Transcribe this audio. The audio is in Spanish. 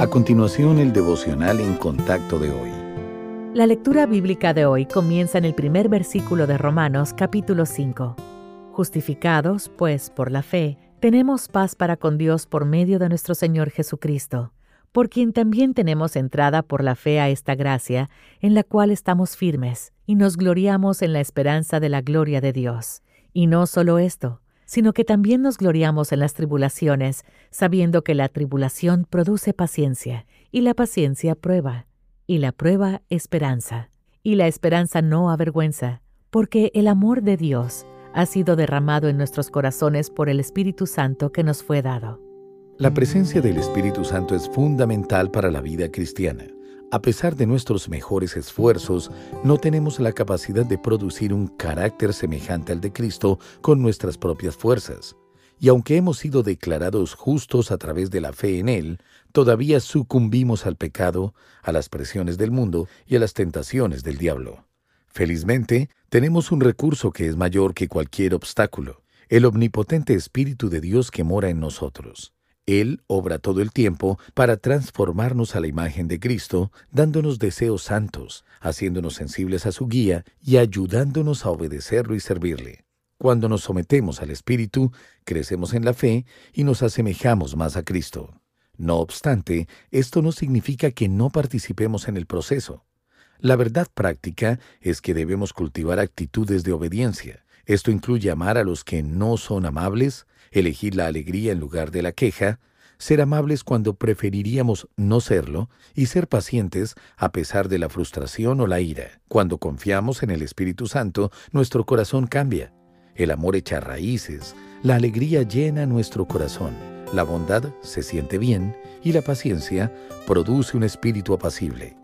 A continuación, el devocional en contacto de hoy. La lectura bíblica de hoy comienza en el primer versículo de Romanos capítulo 5. Justificados, pues, por la fe, tenemos paz para con Dios por medio de nuestro Señor Jesucristo, por quien también tenemos entrada por la fe a esta gracia, en la cual estamos firmes, y nos gloriamos en la esperanza de la gloria de Dios. Y no solo esto, sino que también nos gloriamos en las tribulaciones, sabiendo que la tribulación produce paciencia, y la paciencia prueba, y la prueba esperanza, y la esperanza no avergüenza, porque el amor de Dios ha sido derramado en nuestros corazones por el Espíritu Santo que nos fue dado. La presencia del Espíritu Santo es fundamental para la vida cristiana. A pesar de nuestros mejores esfuerzos, no tenemos la capacidad de producir un carácter semejante al de Cristo con nuestras propias fuerzas. Y aunque hemos sido declarados justos a través de la fe en Él, todavía sucumbimos al pecado, a las presiones del mundo y a las tentaciones del diablo. Felizmente, tenemos un recurso que es mayor que cualquier obstáculo, el omnipotente Espíritu de Dios que mora en nosotros. Él obra todo el tiempo para transformarnos a la imagen de Cristo, dándonos deseos santos, haciéndonos sensibles a su guía y ayudándonos a obedecerlo y servirle. Cuando nos sometemos al Espíritu, crecemos en la fe y nos asemejamos más a Cristo. No obstante, esto no significa que no participemos en el proceso. La verdad práctica es que debemos cultivar actitudes de obediencia, esto incluye amar a los que no son amables, elegir la alegría en lugar de la queja, ser amables cuando preferiríamos no serlo y ser pacientes a pesar de la frustración o la ira. Cuando confiamos en el Espíritu Santo, nuestro corazón cambia. El amor echa raíces, la alegría llena nuestro corazón, la bondad se siente bien y la paciencia produce un espíritu apacible.